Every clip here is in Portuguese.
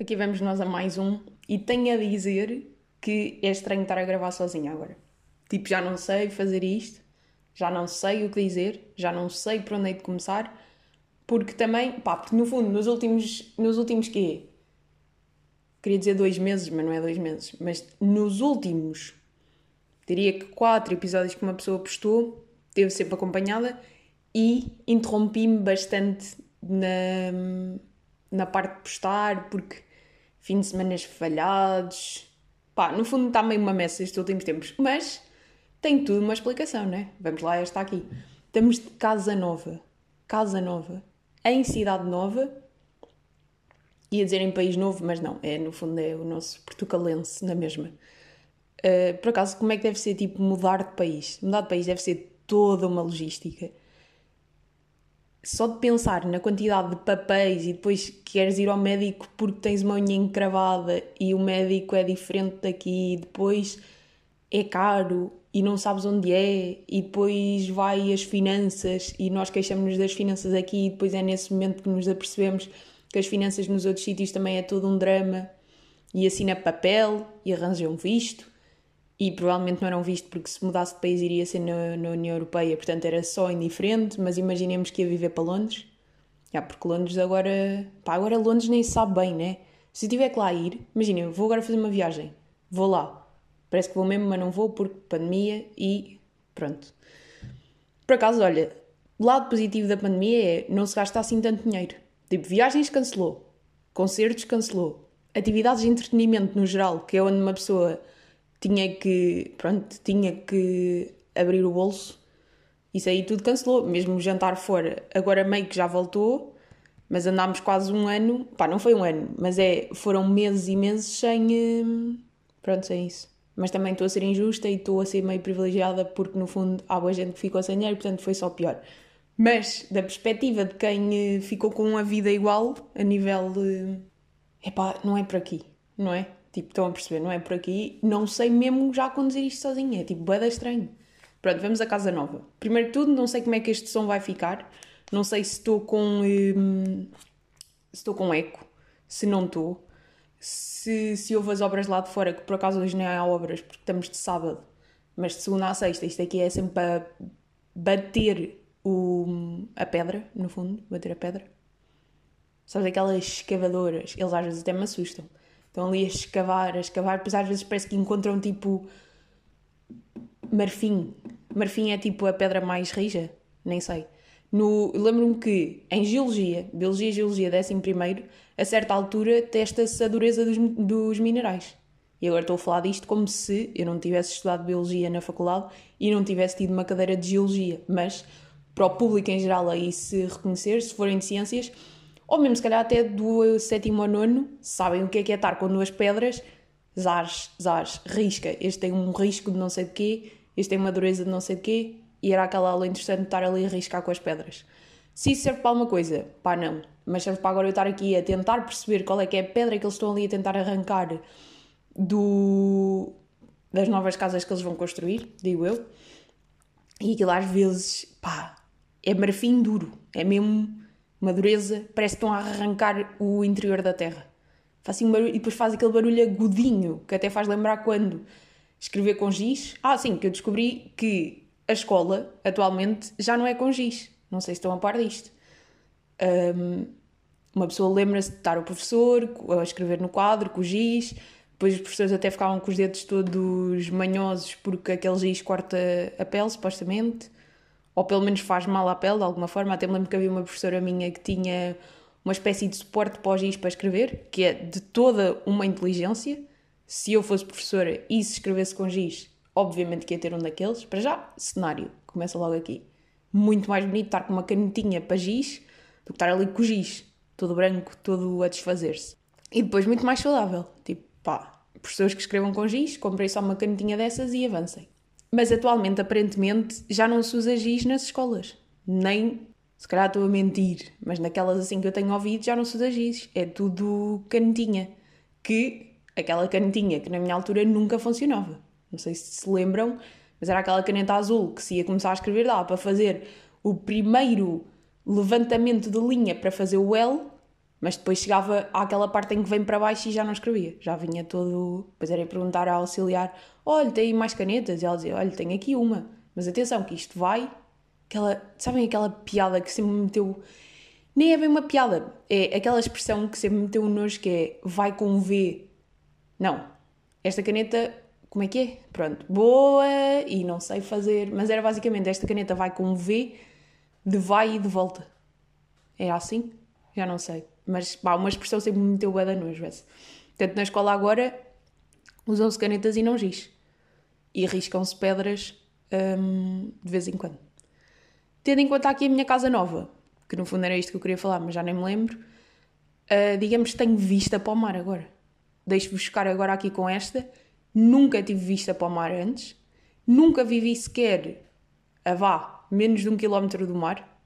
Aqui vamos nós a mais um e tenho a dizer que é estranho estar a gravar sozinha agora. Tipo, já não sei fazer isto, já não sei o que dizer, já não sei por onde é de começar, porque também, pá, porque no fundo, nos últimos, nos últimos quê? Queria dizer dois meses, mas não é dois meses, mas nos últimos, diria que quatro episódios que uma pessoa postou, teve sempre acompanhada e interrompi-me bastante na, na parte de postar, porque fim de semanas falhados. Pá, no fundo está meio uma messa estes últimos tempos, mas tem tudo uma explicação, né? Vamos lá, esta aqui. Estamos de Casa Nova. Casa Nova. Em Cidade Nova. Ia dizer em País Novo, mas não. É, no fundo, é o nosso portucalense, na mesma. Uh, por acaso, como é que deve ser, tipo, mudar de país? Mudar de país deve ser toda uma logística só de pensar na quantidade de papéis e depois queres ir ao médico porque tens uma unha encravada e o médico é diferente daqui, e depois é caro e não sabes onde é, e depois vai as finanças e nós queixamos-nos das finanças aqui e depois é nesse momento que nos apercebemos que as finanças nos outros sítios também é todo um drama. E assina papel e arranja um visto e provavelmente não eram visto porque se mudasse de país iria ser na, na, União Europeia, portanto era só indiferente, mas imaginemos que ia viver para Londres. Já, porque Londres agora. Pá, agora Londres nem sabe bem, né? Se eu tiver que lá ir, imaginem, vou agora fazer uma viagem, vou lá. Parece que vou mesmo, mas não vou porque pandemia e pronto. Por acaso, olha, lado positivo da pandemia é não se gasta assim tanto dinheiro. Tipo, viagens cancelou, concertos cancelou, atividades de entretenimento no geral, que é onde uma pessoa tinha que, pronto, tinha que abrir o bolso. Isso aí tudo cancelou, mesmo o jantar fora. Agora meio que já voltou, mas andámos quase um ano, pá, não foi um ano, mas é, foram meses e meses sem, hum, pronto, é isso. Mas também estou a ser injusta e estou a ser meio privilegiada porque no fundo há boa gente que ficou sem dinheiro, portanto foi só pior. Mas da perspectiva de quem eh, ficou com uma vida igual, a nível de. Epá, não é por aqui, não é? Tipo, estão a perceber, não é por aqui. Não sei mesmo já conduzir isto sozinha. É tipo, bada estranho. Pronto, vamos à casa nova. Primeiro de tudo, não sei como é que este som vai ficar. Não sei se estou com. Hum, se estou com eco. Se não estou. Se, se houve as obras lá de fora, que por acaso hoje nem há obras, porque estamos de sábado. Mas de segunda a sexta, isto aqui é sempre para bater o, a pedra, no fundo. Bater a pedra. Sabes aquelas escavadoras? Eles às vezes até me assustam Estão ali a escavar, a escavar, depois às vezes parece que encontram tipo marfim. Marfim é tipo a pedra mais rija, nem sei. No, lembro-me que em Geologia, Biologia e Geologia, 11, a certa altura testa-se a dureza dos, dos minerais. E agora estou a falar disto como se eu não tivesse estudado Biologia na faculdade e não tivesse tido uma cadeira de Geologia. Mas para o público em geral aí se reconhecer, se forem de Ciências, ou mesmo se calhar até do sétimo ao nono, sabem o que é que é estar com duas pedras, zares, zares, risca. Este tem um risco de não sei de quê, este tem uma dureza de não sei de quê, e era aquela aula interessante de estar ali a riscar com as pedras. Se isso serve para alguma coisa, pá, não. Mas serve para agora eu estar aqui a tentar perceber qual é que é a pedra que eles estão ali a tentar arrancar do... das novas casas que eles vão construir, digo eu. E aquilo às vezes, pá, é marfim duro. É mesmo uma dureza, parece que estão a arrancar o interior da terra. Faz assim um barulho, e depois faz aquele barulho agudinho, que até faz lembrar quando escrever com giz. Ah, sim, que eu descobri que a escola, atualmente, já não é com giz. Não sei se estão a par disto. Um, uma pessoa lembra-se de estar o professor a escrever no quadro com o giz, depois os professores até ficavam com os dedos todos manhosos porque aquele giz corta a pele, supostamente ou pelo menos faz mal à pele de alguma forma. Até me lembro que havia uma professora minha que tinha uma espécie de suporte para giz para escrever, que é de toda uma inteligência. Se eu fosse professora e se escrevesse com giz, obviamente que ia ter um daqueles. Para já, cenário, começa logo aqui. Muito mais bonito estar com uma canetinha para giz do que estar ali com giz, todo branco, todo a desfazer-se. E depois muito mais saudável. Tipo, pá, professores que escrevam com giz, comprei só uma canetinha dessas e avancem. Mas atualmente, aparentemente, já não se usa giz nas escolas. Nem, se calhar estou a mentir, mas naquelas assim que eu tenho ouvido já não se usa giz. É tudo canetinha. Que, aquela canetinha que na minha altura nunca funcionava. Não sei se se lembram, mas era aquela caneta azul que se ia começar a escrever lá para fazer o primeiro levantamento de linha para fazer o L, Mas depois chegava àquela parte em que vem para baixo e já não escrevia. Já vinha todo. Depois era perguntar à auxiliar: olha, tem mais canetas? E ela dizia: olha, tenho aqui uma. Mas atenção, que isto vai. Aquela, sabem aquela piada que sempre me meteu. Nem é bem uma piada, é aquela expressão que sempre me meteu um nojo que é vai com V. Não. Esta caneta, como é que é? Pronto, boa e não sei fazer. Mas era basicamente esta caneta vai com V de vai e de volta. É assim? Já não sei. Mas pá, uma expressão sempre me meteu bué da nojo, Portanto, na escola agora usam-se canetas e não giz. E riscam-se pedras hum, de vez em quando. Tendo em conta aqui a minha casa nova, que no fundo era isto que eu queria falar, mas já nem me lembro, uh, digamos que tenho vista para o mar agora. Deixo-vos ficar agora aqui com esta. Nunca tive vista para o mar antes. Nunca vivi sequer a vá menos de um quilómetro do mar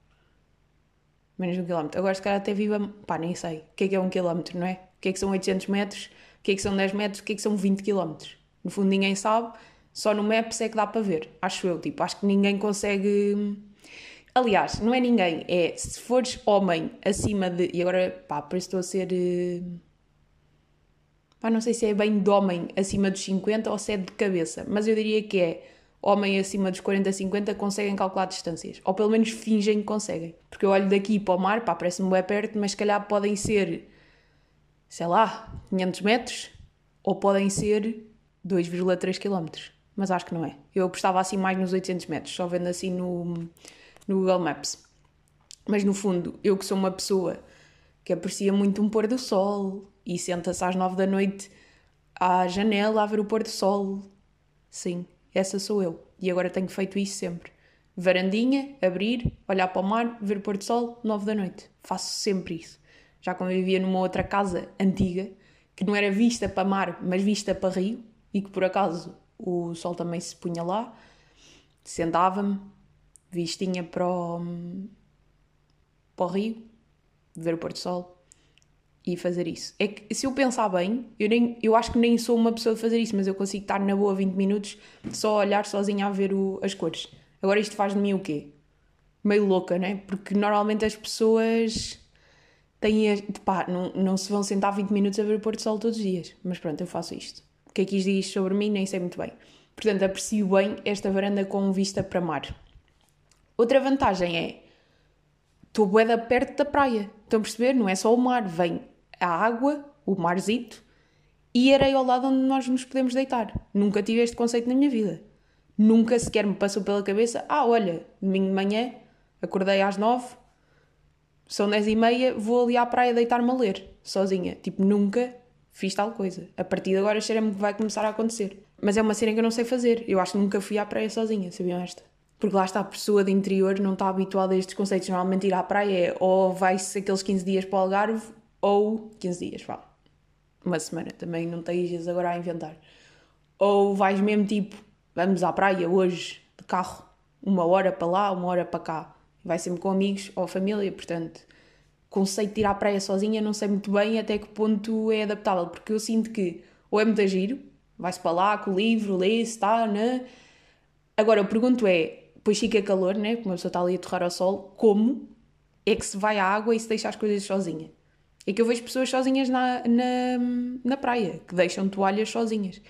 menos de um quilómetro. Agora, se calhar, até viva. pá, nem sei. O que é que é um quilómetro, não é? O que é que são 800 metros? O que é que são 10 metros? O que é que são 20 quilómetros? No fundo, ninguém sabe. Só no Maps é que dá para ver. Acho eu. Tipo, acho que ninguém consegue. Aliás, não é ninguém. É se fores homem acima de. E agora, pá, parece que estou a ser. Eh, pá, não sei se é bem de homem acima dos 50 ou se é de cabeça. Mas eu diria que é homem acima dos 40, 50 conseguem calcular distâncias. Ou pelo menos fingem que conseguem. Porque eu olho daqui para o mar, pá, parece-me bem perto, mas se calhar podem ser, sei lá, 500 metros, ou podem ser 2,3 km. Mas acho que não é. Eu apostava assim mais nos 800 metros, só vendo assim no, no Google Maps. Mas no fundo, eu que sou uma pessoa que aprecia muito um pôr do sol e senta-se às 9 da noite à janela a ver o pôr do sol. Sim, essa sou eu. E agora tenho feito isso sempre. Varandinha, abrir, olhar para o mar, ver o pôr do sol, nove da noite. Faço sempre isso. Já quando vivia numa outra casa antiga, que não era vista para mar, mas vista para rio, e que por acaso o sol também se punha lá, sentava-me, vistinha para o, para o rio, ver o pôr do sol, e fazer isso. É que se eu pensar bem, eu, nem, eu acho que nem sou uma pessoa de fazer isso, mas eu consigo estar na boa 20 minutos só a olhar sozinha a ver o, as cores. Agora isto faz de mim o quê? Meio louca, né? Porque normalmente as pessoas têm. Pá, não, não se vão sentar 20 minutos a ver o pôr do sol todos os dias. Mas pronto, eu faço isto. O que é que isto diz sobre mim? Nem sei muito bem. Portanto, aprecio bem esta varanda com vista para mar. Outra vantagem é. Estou bué perto da praia. Estão a perceber? Não é só o mar. Vem a água, o marzito, e areia ao lado onde nós nos podemos deitar. Nunca tive este conceito na minha vida. Nunca sequer me passou pela cabeça, ah, olha, domingo de manhã, acordei às nove, são dez e meia, vou ali à praia deitar-me a ler, sozinha. Tipo, nunca fiz tal coisa. A partir de agora cheira-me que vai começar a acontecer. Mas é uma cena que eu não sei fazer. Eu acho que nunca fui à praia sozinha, sabiam esta? Porque lá está, a pessoa de interior não está habituada a estes conceitos. Normalmente ir à praia é ou vai-se aqueles 15 dias para o Algarve ou 15 dias, vá. Uma semana, também não tens agora a inventar. Ou vais mesmo tipo, vamos à praia hoje de carro, uma hora para lá, uma hora para cá. Vai sempre com amigos ou família, portanto, conceito de ir à praia sozinha não sei muito bem até que ponto é adaptável, porque eu sinto que ou é muito giro, vai-se para lá com o livro, lê-se, está, né? Agora, eu pergunto é, depois fica calor, né? Como a pessoa está ali a torrar ao sol, como é que se vai à água e se deixa as coisas sozinha? É que eu vejo pessoas sozinhas na, na, na praia, que deixam toalhas sozinhas.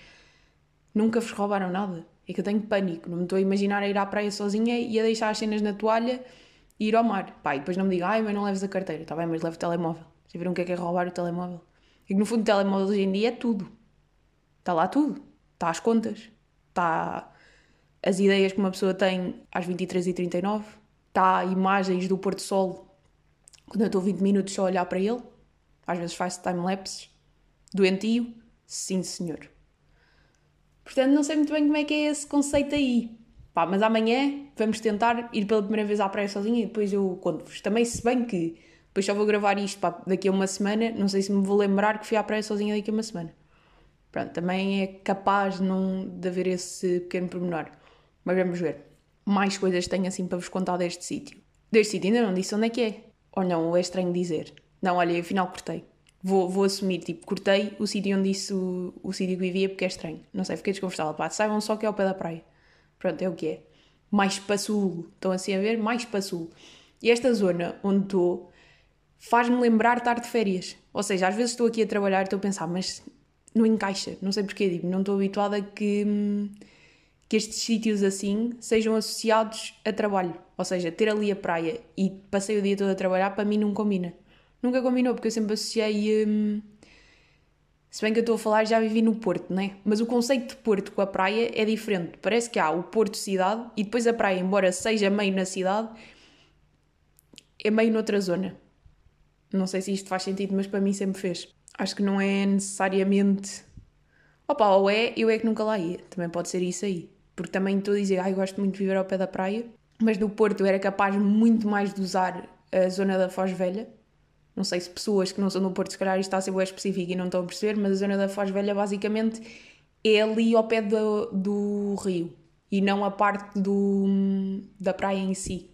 Nunca vos roubaram nada. É que eu tenho pânico. Não me estou a imaginar a ir à praia sozinha e a deixar as cenas na toalha e ir ao mar. E depois não me digam, ai, mas não leves a carteira. Está bem, mas levo o telemóvel. Já viram o que é que é roubar o telemóvel? É que no fundo o telemóvel hoje em dia é tudo. Está lá tudo. Está às contas. Está as ideias que uma pessoa tem às 23h39. Está imagens do Porto Sol quando eu estou 20 minutos só a olhar para ele às vezes faz time-lapses. Doentio? Sim, senhor. Portanto, não sei muito bem como é que é esse conceito aí. Pá, mas amanhã vamos tentar ir pela primeira vez à praia sozinha e depois eu conto-vos. Também, se bem que depois só vou gravar isto pá, daqui a uma semana, não sei se me vou lembrar que fui à praia sozinha daqui a uma semana. Pronto, também é capaz não, de haver esse pequeno pormenor. Mas vamos ver. Mais coisas tenho assim para vos contar deste sítio. Deste sítio ainda não disse onde é que é. Ou não, é estranho dizer. Não, olha, afinal cortei. Vou, vou assumir, tipo, cortei o sítio onde disse o, o sítio que vivia porque é estranho. Não sei, fiquei desconfortável. Pá, saibam só que é ao pé da praia. Pronto, é o que é. Mais para sul. Estão assim a ver? Mais para sul. E esta zona onde estou faz-me lembrar estar de férias. Ou seja, às vezes estou aqui a trabalhar e estou a pensar, mas não encaixa, não sei porquê, digo, não estou habituada que, que estes sítios assim sejam associados a trabalho. Ou seja, ter ali a praia e passei o dia todo a trabalhar, para mim não combina. Nunca combinou, porque eu sempre associei. Hum, se bem que eu estou a falar, já vivi no Porto, né? Mas o conceito de Porto com a praia é diferente. Parece que há o Porto cidade e depois a praia, embora seja meio na cidade, é meio noutra zona. Não sei se isto faz sentido, mas para mim sempre fez. Acho que não é necessariamente. Opa, ou é, eu é que nunca lá ia. Também pode ser isso aí. Porque também estou a dizer, ai, gosto muito de viver ao pé da praia, mas no Porto eu era capaz muito mais de usar a zona da Foz Velha. Não sei se pessoas que não são do Porto, se calhar isto está a ser bem específico e não estão a perceber, mas a zona da Foz Velha basicamente é ali ao pé do, do rio e não a parte do, da praia em si.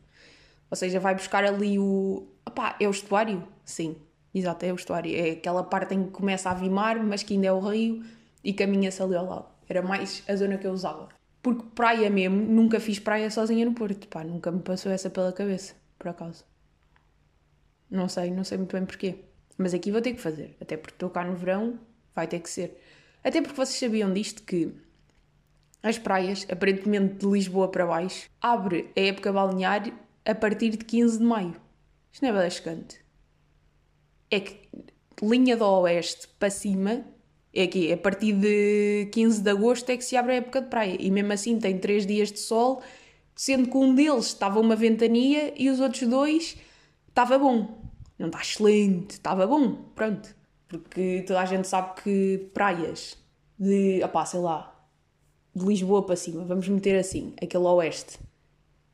Ou seja, vai buscar ali o. Opá, é o estuário? Sim, exato, é o estuário. É aquela parte em que começa a vir mar, mas que ainda é o rio e caminha-se ali ao lado. Era mais a zona que eu usava. Porque praia mesmo, nunca fiz praia sozinha no Porto. Pá, nunca me passou essa pela cabeça, por acaso. Não sei, não sei muito bem porquê. Mas aqui vou ter que fazer. Até porque estou cá no verão, vai ter que ser. Até porque vocês sabiam disto que as praias, aparentemente de Lisboa para baixo, abre a época balnear a partir de 15 de maio. Isto não é badascante. É que linha do oeste para cima é aqui, a partir de 15 de agosto é que se abre a época de praia. E mesmo assim tem 3 dias de sol, sendo que um deles estava uma ventania e os outros dois estava bom. Não está excelente, estava bom, pronto. Porque toda a gente sabe que praias de, opá, sei lá, de Lisboa para cima, vamos meter assim, aquele oeste,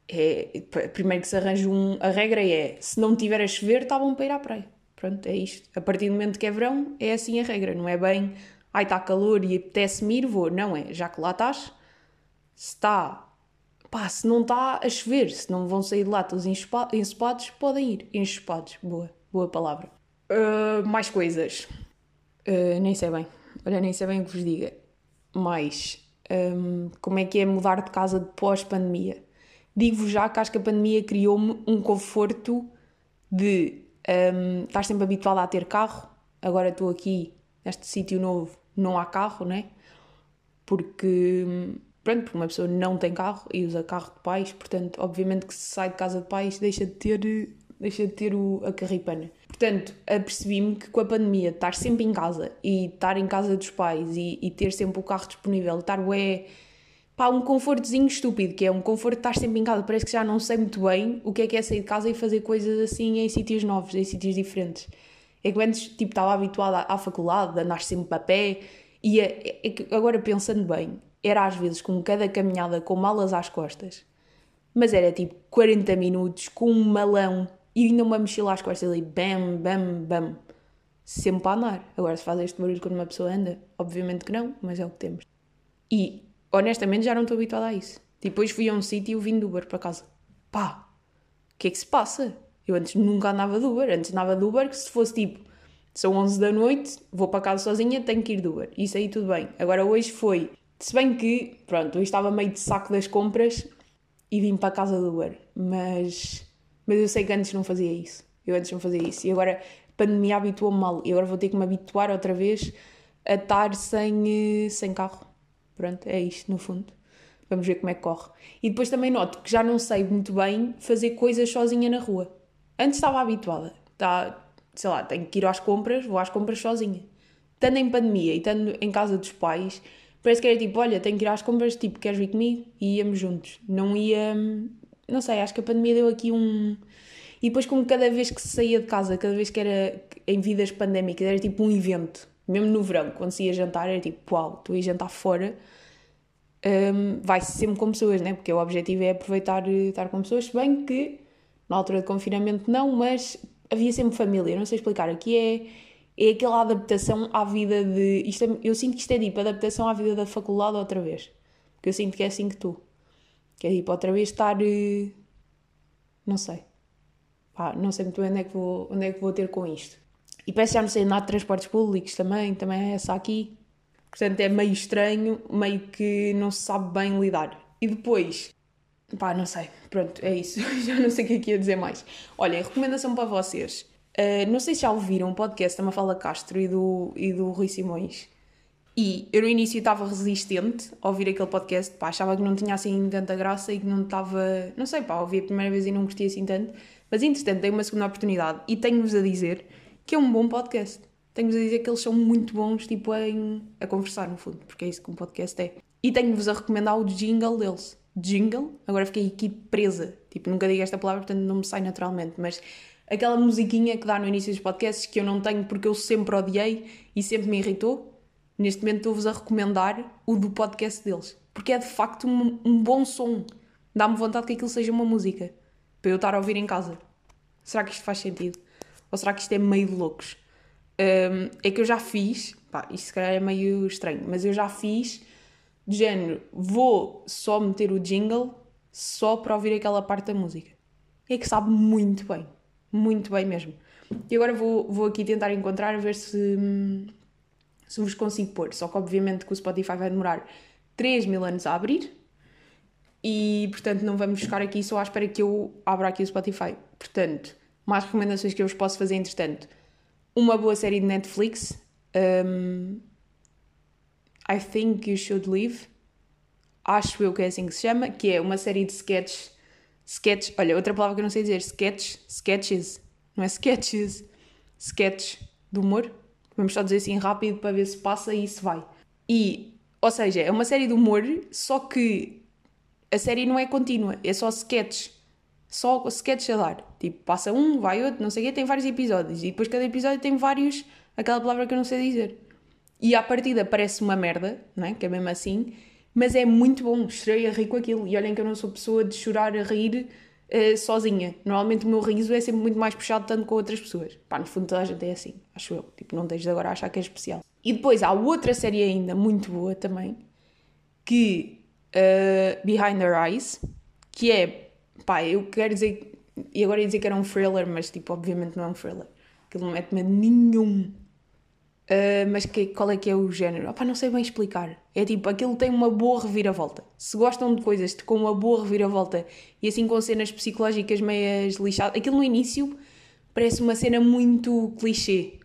é, primeiro que se arranja um, a regra é, se não tiver a chover, está bom para ir à praia. Pronto, é isto. A partir do momento que é verão, é assim a regra. Não é bem, ai, está calor e apetece-me ir, vou. Não é, já que lá estás, se está, pá, se não está a chover, se não vão sair de lá todos ensopados, podem ir. Ensopados, boa, boa palavra. Uh, mais coisas. Uh, nem sei bem. Olha, nem sei bem o que vos diga. Mais, um, como é que é mudar de casa depois pandemia? Digo-vos já que acho que a pandemia criou-me um conforto de um, sempre habituada a ter carro, agora estou aqui neste sítio novo, não há carro, né? Porque, pronto, porque uma pessoa não tem carro e usa carro de pais, portanto, obviamente que se sai de casa de pais deixa de ter, deixa de ter o, a carripana. Portanto, apercebi-me que com a pandemia, estar sempre em casa e estar em casa dos pais e, e ter sempre o carro disponível, estar ué pá, um confortozinho estúpido, que é um conforto de estar sempre em casa. Parece que já não sei muito bem o que é que é sair de casa e fazer coisas assim em sítios novos, em sítios diferentes. É que antes, tipo, estava habituada à, faculdade, a andar sempre a pé, e é, é que agora pensando bem, era às vezes com cada caminhada com malas às costas, mas era tipo 40 minutos com um malão e ainda uma mochila às costas ali, bam, bam, bam, sempre para andar. Agora, se faz este barulho quando uma pessoa anda, obviamente que não, mas é o que temos. E honestamente já não estou habituada a isso. Depois fui a um sítio e vim de Uber para casa. Pá, o que é que se passa? Eu antes nunca andava de Uber. Antes andava de Uber que se fosse tipo, são 11 da noite, vou para casa sozinha, tenho que ir de Uber. Isso aí tudo bem. Agora hoje foi, se bem que, pronto, hoje estava meio de saco das compras e vim para casa do Uber. Mas, mas eu sei que antes não fazia isso. Eu antes não fazia isso. E agora a pandemia habituou-me mal. E agora vou ter que me habituar outra vez a estar sem, eh, sem carro. Pronto, é isto no fundo. Vamos ver como é que corre. E depois também noto que já não sei muito bem fazer coisas sozinha na rua. Antes estava habituada. Tá, sei lá, tenho que ir às compras, vou às compras sozinha. Estando em pandemia e estando em casa dos pais, parece que era tipo, olha, tenho que ir às compras, tipo, queres vir comigo? E íamos juntos. Não ia... Não sei, acho que a pandemia deu aqui um... E depois como cada vez que se saía de casa, cada vez que era em vidas pandémicas, era tipo um evento mesmo no verão, quando se ia jantar, era tipo, uau, tu ia jantar fora, um, vai-se sempre com pessoas, né? Porque o objetivo é aproveitar e estar com pessoas, se bem que na altura de confinamento não, mas havia sempre família, não sei explicar. Aqui é, é aquela adaptação à vida de. Isto é, eu sinto que isto é tipo adaptação à vida da faculdade outra vez. Porque eu sinto que é assim que tu. Que é tipo outra vez estar. Eh, não sei. Pá, não sei muito bem onde é que vou, onde é que vou ter com isto. E parece já não sei andar de transportes públicos também, também é essa aqui. Portanto, é meio estranho, meio que não se sabe bem lidar. E depois, pá, não sei, pronto, é isso. Já não sei o que é que ia dizer mais. Olha, recomendação para vocês. Uh, não sei se já ouviram o podcast da Mafalda Castro e do, e do Rui Simões. E eu no início estava resistente a ouvir aquele podcast, pá, achava que não tinha assim tanta graça e que não estava, não sei, pá, ouvi a primeira vez e não gostei assim tanto. Mas entretanto dei uma segunda oportunidade e tenho-vos a dizer que é um bom podcast. Tenho-vos a dizer que eles são muito bons, tipo, em, a conversar no fundo, porque é isso que um podcast é. E tenho-vos a recomendar o jingle deles. Jingle, agora fiquei aqui presa, tipo, nunca digo esta palavra, portanto não me sai naturalmente, mas aquela musiquinha que dá no início dos podcasts que eu não tenho porque eu sempre odiei e sempre me irritou. Neste momento estou-vos a recomendar o do podcast deles, porque é de facto um, um bom som. Dá-me vontade que aquilo seja uma música para eu estar a ouvir em casa. Será que isto faz sentido? Ou será que isto é meio de loucos? Um, é que eu já fiz, pá, isto se calhar é meio estranho, mas eu já fiz de género, vou só meter o jingle só para ouvir aquela parte da música. É que sabe muito bem. Muito bem mesmo. E agora vou, vou aqui tentar encontrar, ver se, se vos consigo pôr. Só que obviamente que o Spotify vai demorar 3 mil anos a abrir. E portanto não vamos ficar aqui só à espera que eu abra aqui o Spotify. Portanto, mais recomendações que eu vos posso fazer entretanto. Uma boa série de Netflix. Um, I Think You Should Leave. Acho eu que é assim que se chama. Que é uma série de sketches Sketch, olha, outra palavra que eu não sei dizer, sketch, sketches, não é sketches, sketch do humor. Vamos só dizer assim rápido para ver se passa e se vai. E, ou seja, é uma série de humor, só que a série não é contínua, é só sketch. Só sketch a dar. Tipo, passa um, vai outro, não sei o quê, tem vários episódios. E depois cada episódio tem vários, aquela palavra que eu não sei dizer. E à partida parece uma merda, não é? Que é mesmo assim mas é muito bom, chorei a rir com aquilo. E olhem que eu não sou pessoa de chorar a rir uh, sozinha. Normalmente o meu riso é sempre muito mais puxado tanto com outras pessoas. Pá, no fundo toda a gente é assim, acho eu. Tipo, não deixes de agora achar que é especial. E depois há outra série ainda muito boa também, que uh, Behind Her Eyes, que é, pá, eu quero dizer, e agora ia dizer que era um thriller, mas tipo, obviamente não é um thriller. Aquilo não mete medo nenhum Uh, mas que, qual é que é o género? Opa, não sei bem explicar. É tipo, aquilo tem uma boa reviravolta. Se gostam de coisas com uma boa reviravolta e assim com cenas psicológicas meias lixadas, aquilo no início parece uma cena muito clichê.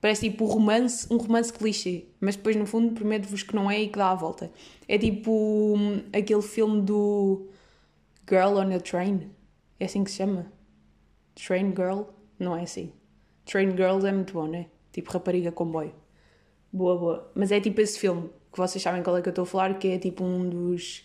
Parece tipo romance, um romance clichê. Mas depois no fundo prometo-vos que não é e que dá a volta. É tipo um, aquele filme do Girl on a Train. É assim que se chama? Train Girl? Não é assim. Train Girls é muito bom, não é? Tipo Rapariga Comboio. Boa, boa. Mas é tipo esse filme, que vocês sabem qual é que eu estou a falar, que é tipo um dos,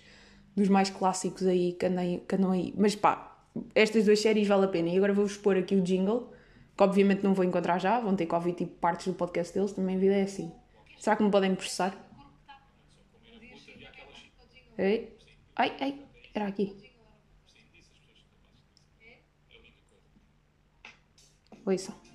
dos mais clássicos aí que, andam aí. Mas pá, estas duas séries vale a pena. E agora vou-vos pôr aqui o jingle, que obviamente não vou encontrar já, vão ter que ouvir tipo partes do podcast deles, também a vida é assim. Será que me podem processar? Ei? Ai, ai, era aqui. Ouçam.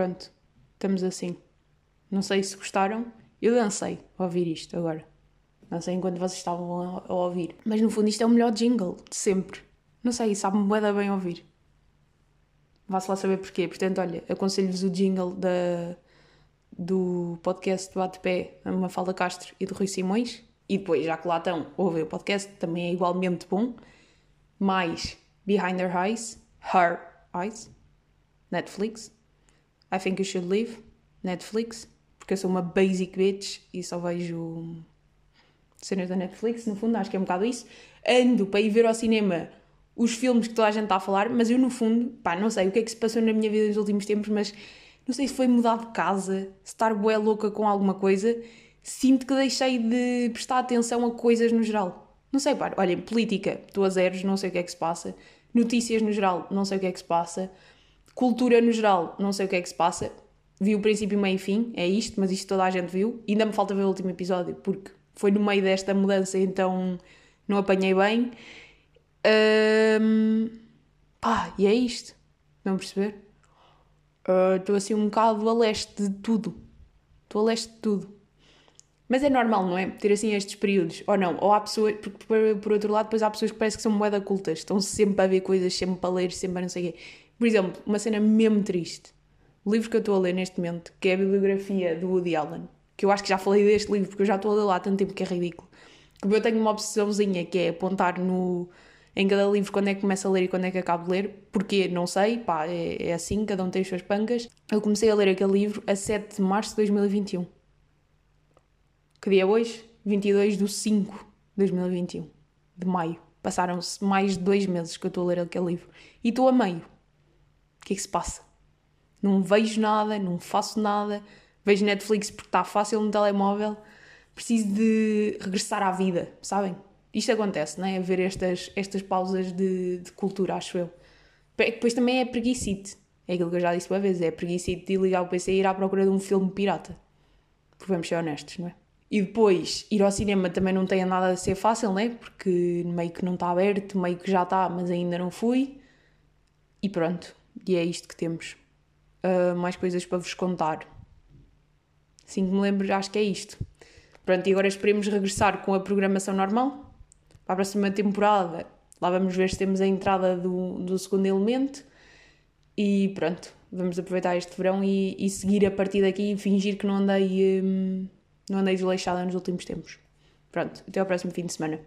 Pronto, estamos assim. Não sei se gostaram. Eu dancei a ouvir isto agora. Não sei enquanto vocês estavam a, a ouvir. Mas no fundo isto é o melhor jingle de sempre. Não sei, sabe-me bué bem ouvir. Vá-se lá saber porquê. Portanto, olha, aconselho-vos o jingle da, do podcast do Bate-Pé, a Mafalda Castro e do Rui Simões. E depois, já que lá estão, ouvem o podcast, também é igualmente bom. Mais Behind Her Eyes, Her Eyes, Netflix. I Think You Should Live, Netflix, porque eu sou uma basic bitch e só vejo cenas da Netflix, no fundo, acho que é um bocado isso. Ando para ir ver ao cinema os filmes que toda a gente está a falar, mas eu no fundo, pá, não sei o que é que se passou na minha vida nos últimos tempos, mas não sei se foi mudar de casa, estar bué louca com alguma coisa, sinto que deixei de prestar atenção a coisas no geral. Não sei, pá, olhem, política, estou a zeros, não sei o que é que se passa. Notícias no geral, não sei o que é que se passa. Cultura no geral, não sei o que é que se passa. Vi o princípio, meio e fim, é isto, mas isto toda a gente viu. Ainda me falta ver o último episódio, porque foi no meio desta mudança, então não apanhei bem. Um, pá, e é isto. Não perceber? Estou uh, assim um bocado a leste de tudo. Estou a leste de tudo. Mas é normal, não é? Ter assim estes períodos. Ou não? Ou há pessoas, porque por, por outro lado, depois há pessoas que parece que são moeda cultas, estão sempre a ver coisas, sempre a ler, sempre a não sei o quê. Por exemplo, uma cena mesmo triste. O livro que eu estou a ler neste momento, que é a bibliografia do Woody Allen, que eu acho que já falei deste livro, porque eu já estou a ler lá há tanto tempo que é ridículo. Como eu tenho uma obsessãozinha que é apontar no, em cada livro quando é que começo a ler e quando é que acabo de ler, porque não sei, pá, é, é assim, cada um tem as suas pancas. Eu comecei a ler aquele livro a 7 de março de 2021. Que dia é hoje? 22 de 5 de 2021, de maio. Passaram-se mais de dois meses que eu estou a ler aquele livro. E estou a meio. O que é que se passa? Não vejo nada, não faço nada. Vejo Netflix porque está fácil no telemóvel. Preciso de regressar à vida, sabem? Isto acontece, não é? Haver estas, estas pausas de, de cultura, acho eu. Depois também é preguicite. É aquilo que eu já disse uma vez: é preguicite de ligar o PC e ir à procura de um filme pirata. Porque vamos ser honestos, não é? E depois, ir ao cinema também não tem nada a ser fácil, não é? Porque meio que não está aberto, meio que já está, mas ainda não fui. E pronto, e é isto que temos. Uh, mais coisas para vos contar. Assim que me lembro, acho que é isto. Pronto, e agora esperemos regressar com a programação normal para a próxima temporada. Lá vamos ver se temos a entrada do, do segundo elemento. E pronto, vamos aproveitar este verão e, e seguir a partir daqui e fingir que não andei, hum, não andei desleixada nos últimos tempos. Pronto, até ao próximo fim de semana.